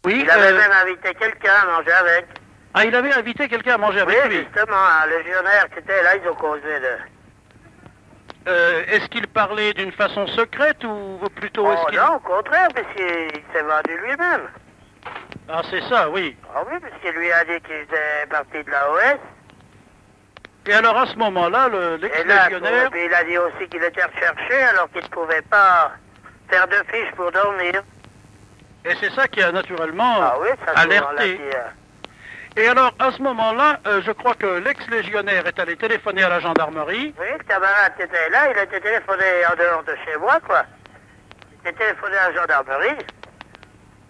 Oui, Il avait euh, même invité quelqu'un à manger avec. Ah, il avait invité quelqu'un à manger avec oui, lui. justement, un légionnaire qui était là, ils ont causé de... Euh, est-ce qu'il parlait d'une façon secrète ou plutôt est-ce Oh qu'il... non, au contraire, puisqu'il s'est vendu lui-même. Ah, c'est ça, oui. Ah oui, puisqu'il lui a dit qu'il faisait partie de la OS. Et alors, à ce moment-là, l'ex-légionnaire... puis il a dit aussi qu'il était recherché alors qu'il ne pouvait pas faire de fiches pour dormir. Et c'est ça qui a naturellement Ah oui, ça alerté. Et alors, à ce moment-là, euh, je crois que l'ex-légionnaire est allé téléphoner à la gendarmerie. Oui, le camarade était là, il était téléphoné en dehors de chez moi, quoi. Il était téléphoné à la gendarmerie.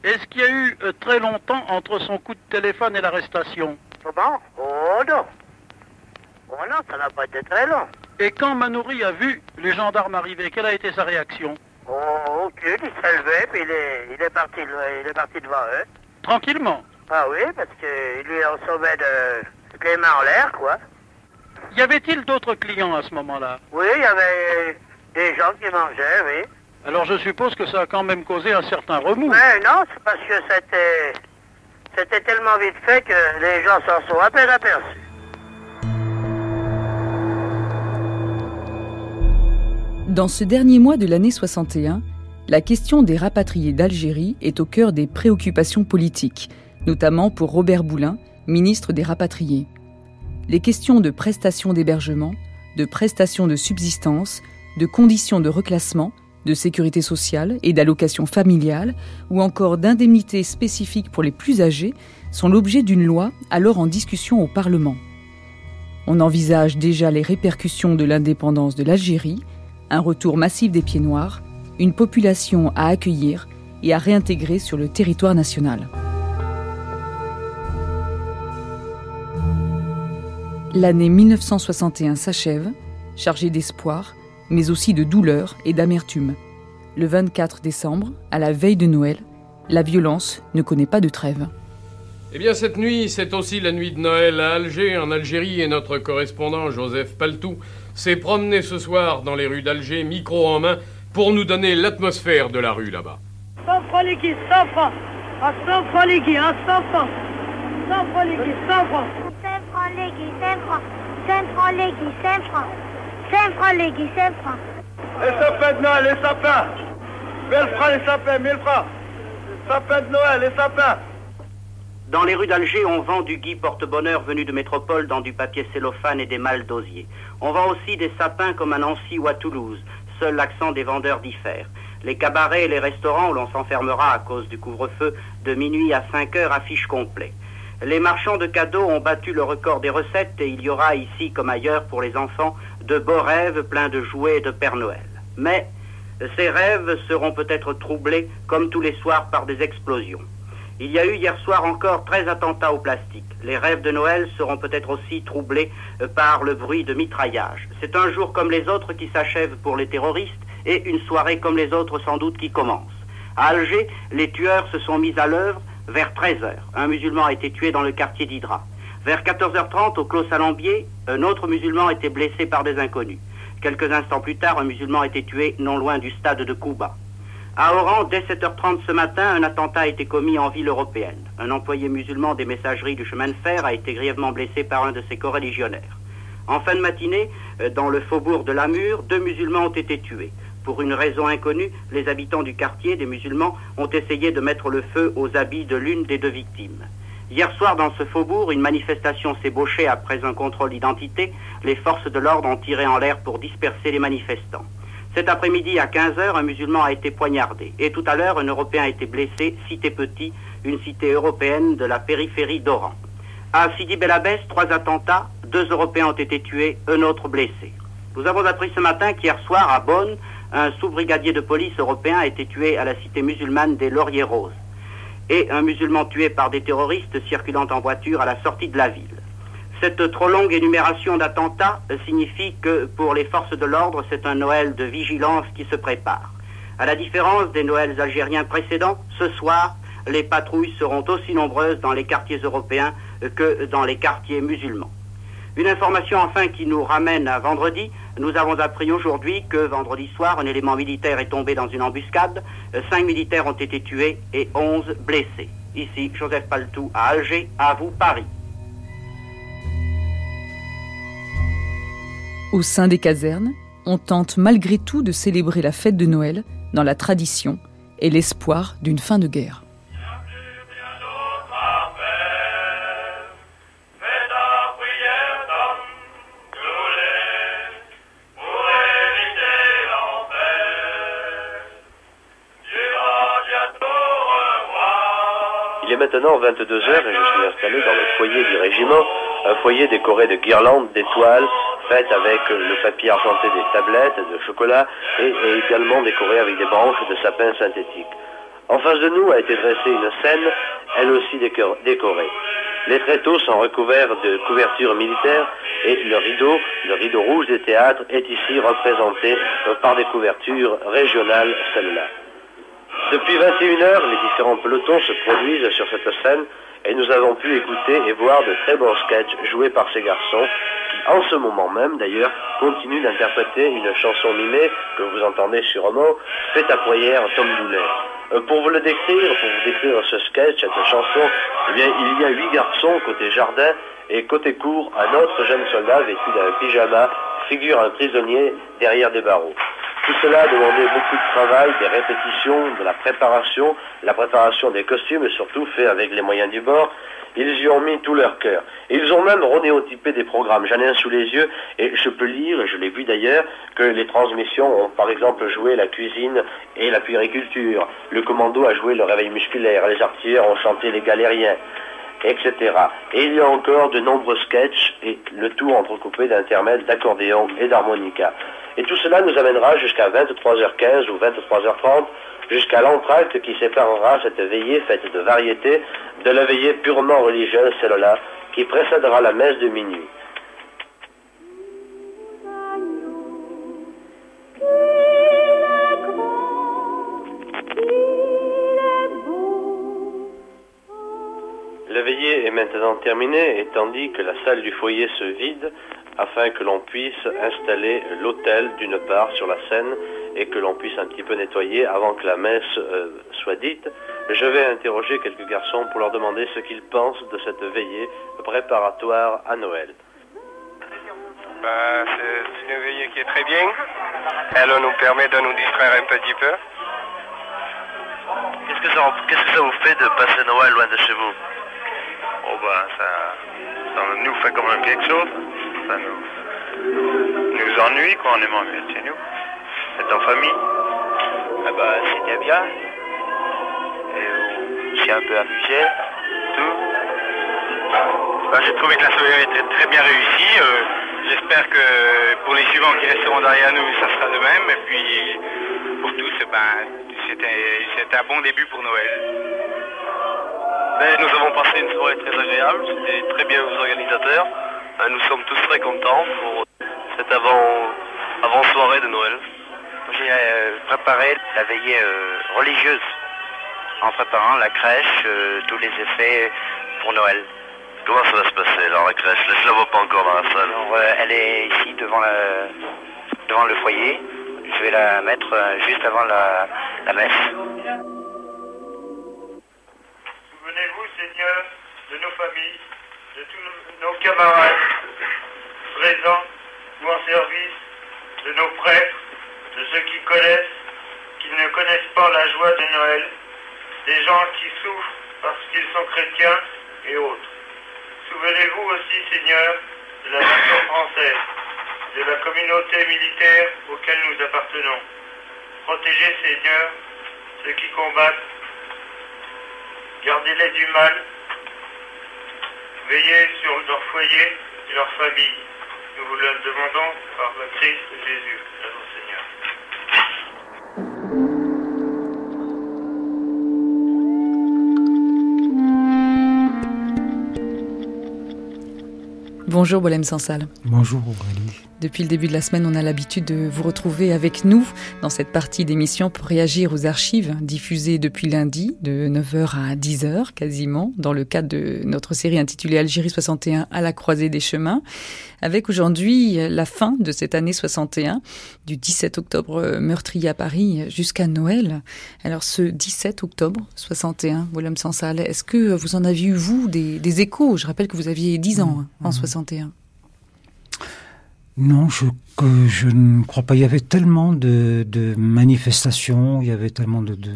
Est-ce qu'il y a eu euh, très longtemps entre son coup de téléphone et l'arrestation? Comment? Oh non. Oh non, ça n'a pas été très long. Et quand Manoury a vu les gendarmes arriver, quelle a été sa réaction Oh, aucune, il s'est levé, puis il est, il est parti, il est parti devant eux. Tranquillement. Ah oui, parce qu'il lui en sommet de les mains en l'air, quoi. Y avait-il d'autres clients à ce moment-là Oui, il y avait des gens qui mangeaient, oui. Alors je suppose que ça a quand même causé un certain remous. Mais non, c'est parce que c'était, c'était tellement vite fait que les gens s'en sont à peine aperçus. Dans ce dernier mois de l'année 61, la question des rapatriés d'Algérie est au cœur des préoccupations politiques, notamment pour Robert Boulin, ministre des rapatriés. Les questions de prestations d'hébergement, de prestations de subsistance, de conditions de reclassement, de sécurité sociale et d'allocations familiales, ou encore d'indemnités spécifiques pour les plus âgés, sont l'objet d'une loi alors en discussion au Parlement. On envisage déjà les répercussions de l'indépendance de l'Algérie, un retour massif des pieds noirs, une population à accueillir et à réintégrer sur le territoire national. L'année 1961 s'achève, chargée d'espoir, mais aussi de douleur et d'amertume. Le 24 décembre, à la veille de Noël, la violence ne connaît pas de trêve. Eh bien, cette nuit, c'est aussi la nuit de Noël à Alger, en Algérie, et notre correspondant Joseph Paltou s'est promené ce soir dans les rues d'Alger, micro en main, pour nous donner l'atmosphère de la rue là-bas. 100 francs liquides, 100 francs. À 100 francs liquides, à 100 francs. 100 francs liquides, 100 francs. 5 francs liquides, 5 francs. 5 francs liquides, 5 francs. 5 francs liquides, 5 francs. Les sapins de Noël, les sapins. 1000 francs les sapins, 1000 francs. Sapins de Noël, les sapins. Dans les rues d'Alger, on vend du gui porte-bonheur venu de métropole dans du papier cellophane et des malles d'osier. On vend aussi des sapins comme à Nancy ou à Toulouse. Seul l'accent des vendeurs diffère. Les cabarets et les restaurants où l'on s'enfermera à cause du couvre-feu de minuit à 5 heures affichent complet. Les marchands de cadeaux ont battu le record des recettes et il y aura ici comme ailleurs pour les enfants de beaux rêves pleins de jouets et de Père Noël. Mais ces rêves seront peut-être troublés comme tous les soirs par des explosions. Il y a eu hier soir encore 13 attentats au plastique. Les rêves de Noël seront peut-être aussi troublés euh, par le bruit de mitraillage. C'est un jour comme les autres qui s'achève pour les terroristes et une soirée comme les autres sans doute qui commence. À Alger, les tueurs se sont mis à l'œuvre vers 13 heures. Un musulman a été tué dans le quartier d'Hydra. Vers 14h30, au Clos Salambier, un autre musulman a été blessé par des inconnus. Quelques instants plus tard, un musulman a été tué non loin du stade de Kouba. À Oran, dès 7h30 ce matin, un attentat a été commis en ville européenne. Un employé musulman des messageries du chemin de fer a été grièvement blessé par un de ses coreligionnaires. En fin de matinée, euh, dans le faubourg de Lamur, deux musulmans ont été tués. Pour une raison inconnue, les habitants du quartier des musulmans ont essayé de mettre le feu aux habits de l'une des deux victimes. Hier soir, dans ce faubourg, une manifestation s'est après un contrôle d'identité. Les forces de l'ordre ont tiré en l'air pour disperser les manifestants. Cet après-midi, à 15h, un musulman a été poignardé. Et tout à l'heure, un Européen a été blessé, cité Petit, une cité européenne de la périphérie d'Oran. À Sidi Belabès, trois attentats, deux Européens ont été tués, un autre blessé. Nous avons appris ce matin qu'hier soir, à Bonn, un sous-brigadier de police européen a été tué à la cité musulmane des Lauriers Roses. Et un musulman tué par des terroristes circulant en voiture à la sortie de la ville. Cette trop longue énumération d'attentats signifie que pour les forces de l'ordre, c'est un Noël de vigilance qui se prépare. À la différence des Noëls algériens précédents, ce soir, les patrouilles seront aussi nombreuses dans les quartiers européens que dans les quartiers musulmans. Une information enfin qui nous ramène à vendredi. Nous avons appris aujourd'hui que vendredi soir, un élément militaire est tombé dans une embuscade. Cinq militaires ont été tués et onze blessés. Ici, Joseph Paltou à Alger, à vous Paris. Au sein des casernes, on tente malgré tout de célébrer la fête de Noël dans la tradition et l'espoir d'une fin de guerre. Il est maintenant 22 heures et je suis installé dans le foyer du régiment, un foyer décoré de guirlandes, d'étoiles, faites avec le papier argenté des tablettes de chocolat et, également décoré avec des branches de sapin synthétique. En face de nous a été dressée une scène, elle aussi décor- décorée. Les tréteaux sont recouverts de couvertures militaires et le rideau, le rideau rouge des théâtres, est ici représenté par des couvertures régionales, celles-là. Depuis 21 heures, les différents pelotons se produisent sur cette scène et nous avons pu écouter et voir de très bons sketchs joués par ces garçons qui, en ce moment même d'ailleurs, continuent d'interpréter une chanson mimée que vous entendez sûrement, Faites à Poirière Tom Doulet. Euh, pour vous le décrire, pour vous décrire ce sketch, cette chanson, eh il y a huit garçons côté jardin et côté cour, un autre jeune soldat vêtu d'un pyjama figure un prisonnier derrière des barreaux. Tout cela a demandé beaucoup de travail, des répétitions, de la préparation, la préparation des costumes et surtout fait avec les moyens du bord. Ils y ont mis tout leur cœur. Ils ont même redéotypé des programmes. J'en ai un sous les yeux et je peux lire, je l'ai vu d'ailleurs, que les transmissions ont par exemple joué la cuisine et la puériculture. Le commando a joué le réveil musculaire. Les artilleurs ont chanté les galériens etc. Et il y a encore de nombreux sketchs et le tout entrecoupé d'intermèdes d'accordéon et d'harmonica. Et tout cela nous amènera jusqu'à 23h15 ou 23h30, jusqu'à l'entracte qui séparera cette veillée faite de variétés de la veillée purement religieuse, celle-là, qui précédera la messe de minuit. Terminée et tandis que la salle du foyer se vide afin que l'on puisse installer l'autel d'une part sur la scène et que l'on puisse un petit peu nettoyer avant que la messe euh, soit dite, je vais interroger quelques garçons pour leur demander ce qu'ils pensent de cette veillée préparatoire à Noël. Bah, c'est une veillée qui est très bien. Elle nous permet de nous distraire un petit peu. Qu'est-ce que ça, qu'est-ce que ça vous fait de passer Noël loin de chez vous? Bah ça, ça nous fait quand même quelque chose. Ça nous, nous ennuie quand on est moins chez nous. C'est en famille. Ah bah c'était bien. Et on s'est un peu amusé, tout. Bah, J'ai trouvé que la soirée était très bien réussie. Euh, J'espère que pour les suivants qui resteront derrière nous, ça sera de même. Et puis pour tous, eh ben, c'était un bon début pour Noël. Mais nous avons passé une soirée très agréable, c'était très bien aux organisateurs. Euh, Nous sommes tous très contents pour cette avant, avant soirée de Noël. J'ai euh, préparé la veillée euh, religieuse en préparant la crèche, euh, tous les effets pour Noël. Comment ça va se passer alors la crèche? Je la vois pas encore dans la salle. Alors, euh, elle est ici devant, la, devant le foyer. Je vais la mettre euh, juste avant la, la messe. Seigneur, de nos familles, de tous nos camarades présents ou en service, de nos prêtres, de ceux qui connaissent, qui ne connaissent pas la joie de Noël, des gens qui souffrent parce qu'ils sont chrétiens et autres. Souvenez-vous aussi, Seigneur, de la nation française, de la communauté militaire auquel nous appartenons. Protégez, Seigneur, ceux qui combattent Gardez-les du mal. Veillez sur leur foyer et leur famille. Nous vous le demandons par le Christ Jésus, notre Seigneur. Bonjour Bolem Sansal. Bonjour Aurélie. Depuis le début de la semaine, on a l'habitude de vous retrouver avec nous dans cette partie d'émission pour réagir aux archives diffusées depuis lundi de 9h à 10h quasiment dans le cadre de notre série intitulée Algérie 61 à la croisée des chemins avec aujourd'hui la fin de cette année 61 du 17 octobre meurtrier à Paris jusqu'à Noël. Alors ce 17 octobre 61, Bolem Sansal, est-ce que vous en avez eu vous des, des échos? Je rappelle que vous aviez 10 ans hein, en 61. Non, je, je ne crois pas. Il y avait tellement de, manifestations, il y avait tellement de, de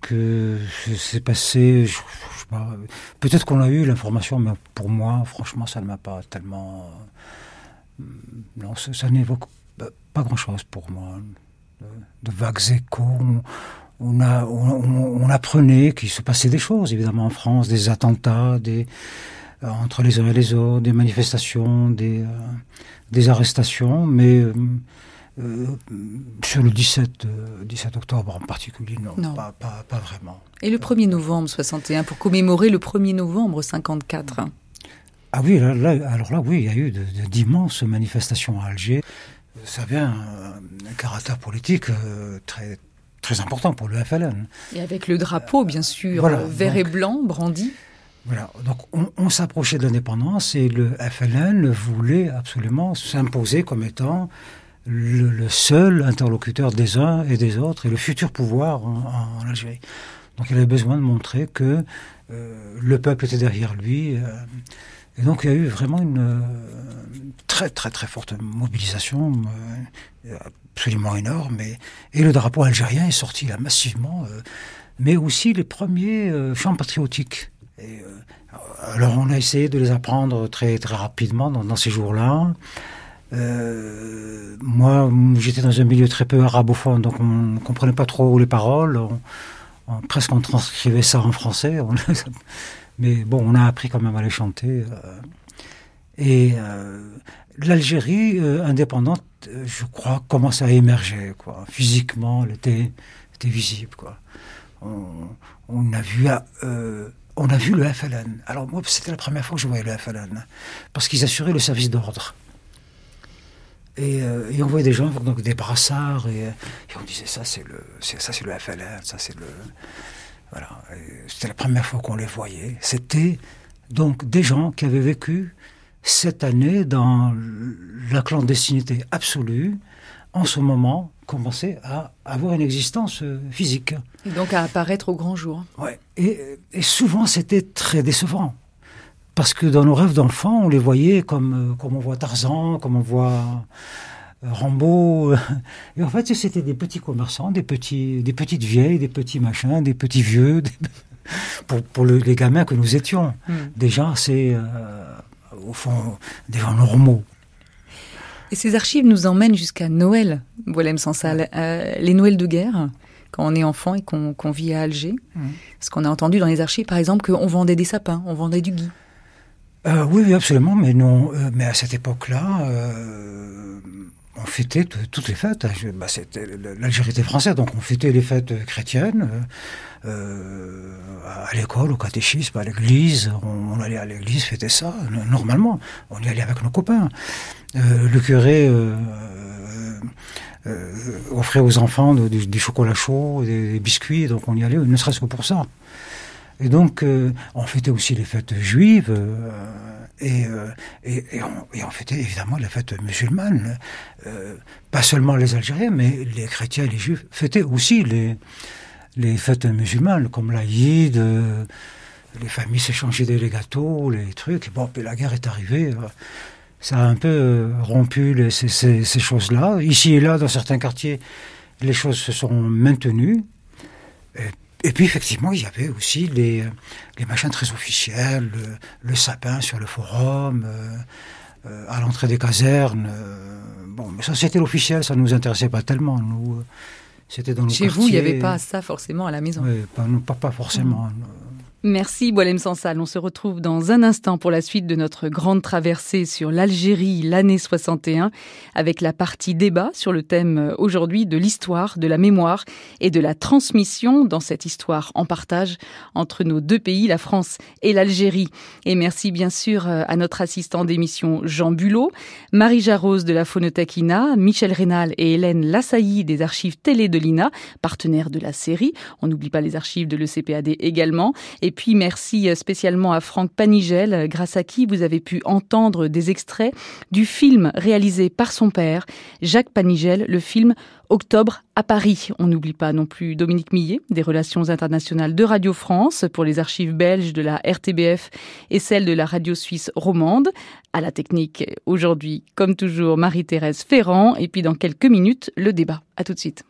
que c'est passé. Peut-être qu'on a eu l'information, mais pour moi, franchement, ça ne m'a pas tellement. euh, Non, ça, n'évoque pas, grand-chose pour moi. De, vagues échos. On, apprenait qu'il se passait des choses, évidemment, en France, des attentats, des entre les uns et les autres, des manifestations, des, euh, des arrestations, mais euh, euh, sur le 17, euh, 17 octobre en particulier, non, Non. Pas, pas, pas vraiment. Et le 1er novembre 61 pour commémorer le 1er novembre 54. Ah oui, là, là- alors là, oui, il y a eu d'immenses manifestations à Alger. Ça avait un, un caractère politique euh, très, très important pour le FLN. Et avec le drapeau, bien sûr, Voilà, euh, vert donc- et blanc brandi. Voilà, donc on, s'approchait de l'indépendance et le FLN voulait absolument s'imposer comme étant le, seul interlocuteur des uns et des autres et le futur pouvoir en, Algérie. Donc il avait besoin de montrer que euh, le peuple était derrière lui. euh, et donc il y a eu vraiment une euh, très très très forte mobilisation, absolument énorme. Et, et le drapeau algérien est sorti là massivement, mais aussi les premiers chants patriotiques. Euh, alors on a essayé de les apprendre très très rapidement dans, ces jours-là. Euh, moi, j'étais dans un milieu très peu arabophone, donc on ne comprenait pas trop les paroles. Presque on transcrivait ça en français. Mais bon, on a appris quand même à les chanter. euh. et l'Algérie indépendante, je crois, commençait à émerger. Quoi. Physiquement, elle était, visible. Quoi. On, on a vu... euh, on a vu le FLN. Alors moi, c'était la première fois que je voyais le FLN, parce qu'ils assuraient le service d'ordre. Et, euh, on voyait des gens donc, des brassards, et, on disait ça c'est le, ça c'est le FLN, ça c'est le... Voilà. C'était la première fois qu'on les voyait. C'était Donc des gens qui avaient vécu cette année dans la clandestinité absolue, en ce moment commençaient à avoir une existence euh, physique. Et donc à apparaître au grand jour. Ouais. Et, et souvent c'était très décevant. Parce que dans nos rêves d'enfants, on les voyait comme, euh, comme on voit Tarzan, comme on voit euh, Rambo. Et en fait, c'était des petits commerçants, des, petits, des petites vieilles, des petits machins, des petits vieux, des- pour, pour le- les gamins que nous étions. Mm. Des gens, c'est, euh, au fond, des gens normaux. Et ces archives nous emmènent jusqu'à Noël, Boilem Sansal. Euh, les Noëls de guerre, quand on est enfant et qu'on vit à Alger. Mhm. Parce qu'on a entendu dans les archives, par exemple, qu'on vendait des sapins, on vendait du gui. Euh, oui, oui, absolument, mais non. euh, mais à cette époque-là, on fêtait toutes les fêtes. hein. Bah, c'était l'Algérie était française, donc on fêtait les fêtes euh, chrétiennes. euh, euh, à l'école, au catéchisme, à l'église, on, allait à l'église fêter ça. no- Normalement, on y allait avec nos copains. Le curé offrait aux enfants du, chocolat chaud, des, des biscuits, donc on y allait, ne serait-ce que pour ça. Et donc, on fêtait aussi les fêtes juives, et, euh, et, on, fêtait évidemment les fêtes musulmanes. Euh, pas seulement les Algériens, mais les chrétiens et les juifs fêtaient aussi les, les fêtes musulmanes, comme l'Aïd, euh, les familles s'échangeaient des gâteaux, les trucs. Bon, puis la guerre est arrivée. euh, ça a un peu euh, rompu ces, choses-là. Ici et là, dans certains quartiers, les choses se sont maintenues. Et puis, effectivement, il y avait aussi les, les machins très officiels, le, le sapin sur le forum, euh, euh, à l'entrée des casernes. euh, bon, mais ça, c'était l'officiel, ça ne nous intéressait pas tellement. Nous, euh, c'était dans nos Chez vous, il n'y avait pas ça forcément à la maison. Oui, pas, pas, pas forcément. Merci Boilem Sansal. On se retrouve dans un instant pour la suite de notre grande traversée sur l'Algérie l'année 61 avec la partie débat sur le thème euh, aujourd'hui de l'histoire, de la mémoire et de la transmission dans cette histoire en partage entre nos deux pays, la France et l'Algérie. Et merci bien sûr euh, à notre assistant d'émission Jean Bulot, Marie Jarose de la Phonothèque INA, Michel Rénal et Hélène Lassailly des archives télé de l'INA, partenaires de la série. On n'oublie pas les archives de l'ECPAD également. Et puis merci euh, spécialement à Franck Panigel, euh, grâce à qui vous avez pu entendre des extraits du film réalisé par son père, Jacques Panigel, le film Octobre à Paris. On n'oublie pas non plus Dominique Millet, des relations internationales de Radio France pour les archives belges de la RTBF et celles de la radio suisse romande. À la technique, aujourd'hui, comme toujours, Marie-Thérèse Ferrand. Et puis dans quelques minutes, le débat. À tout de suite.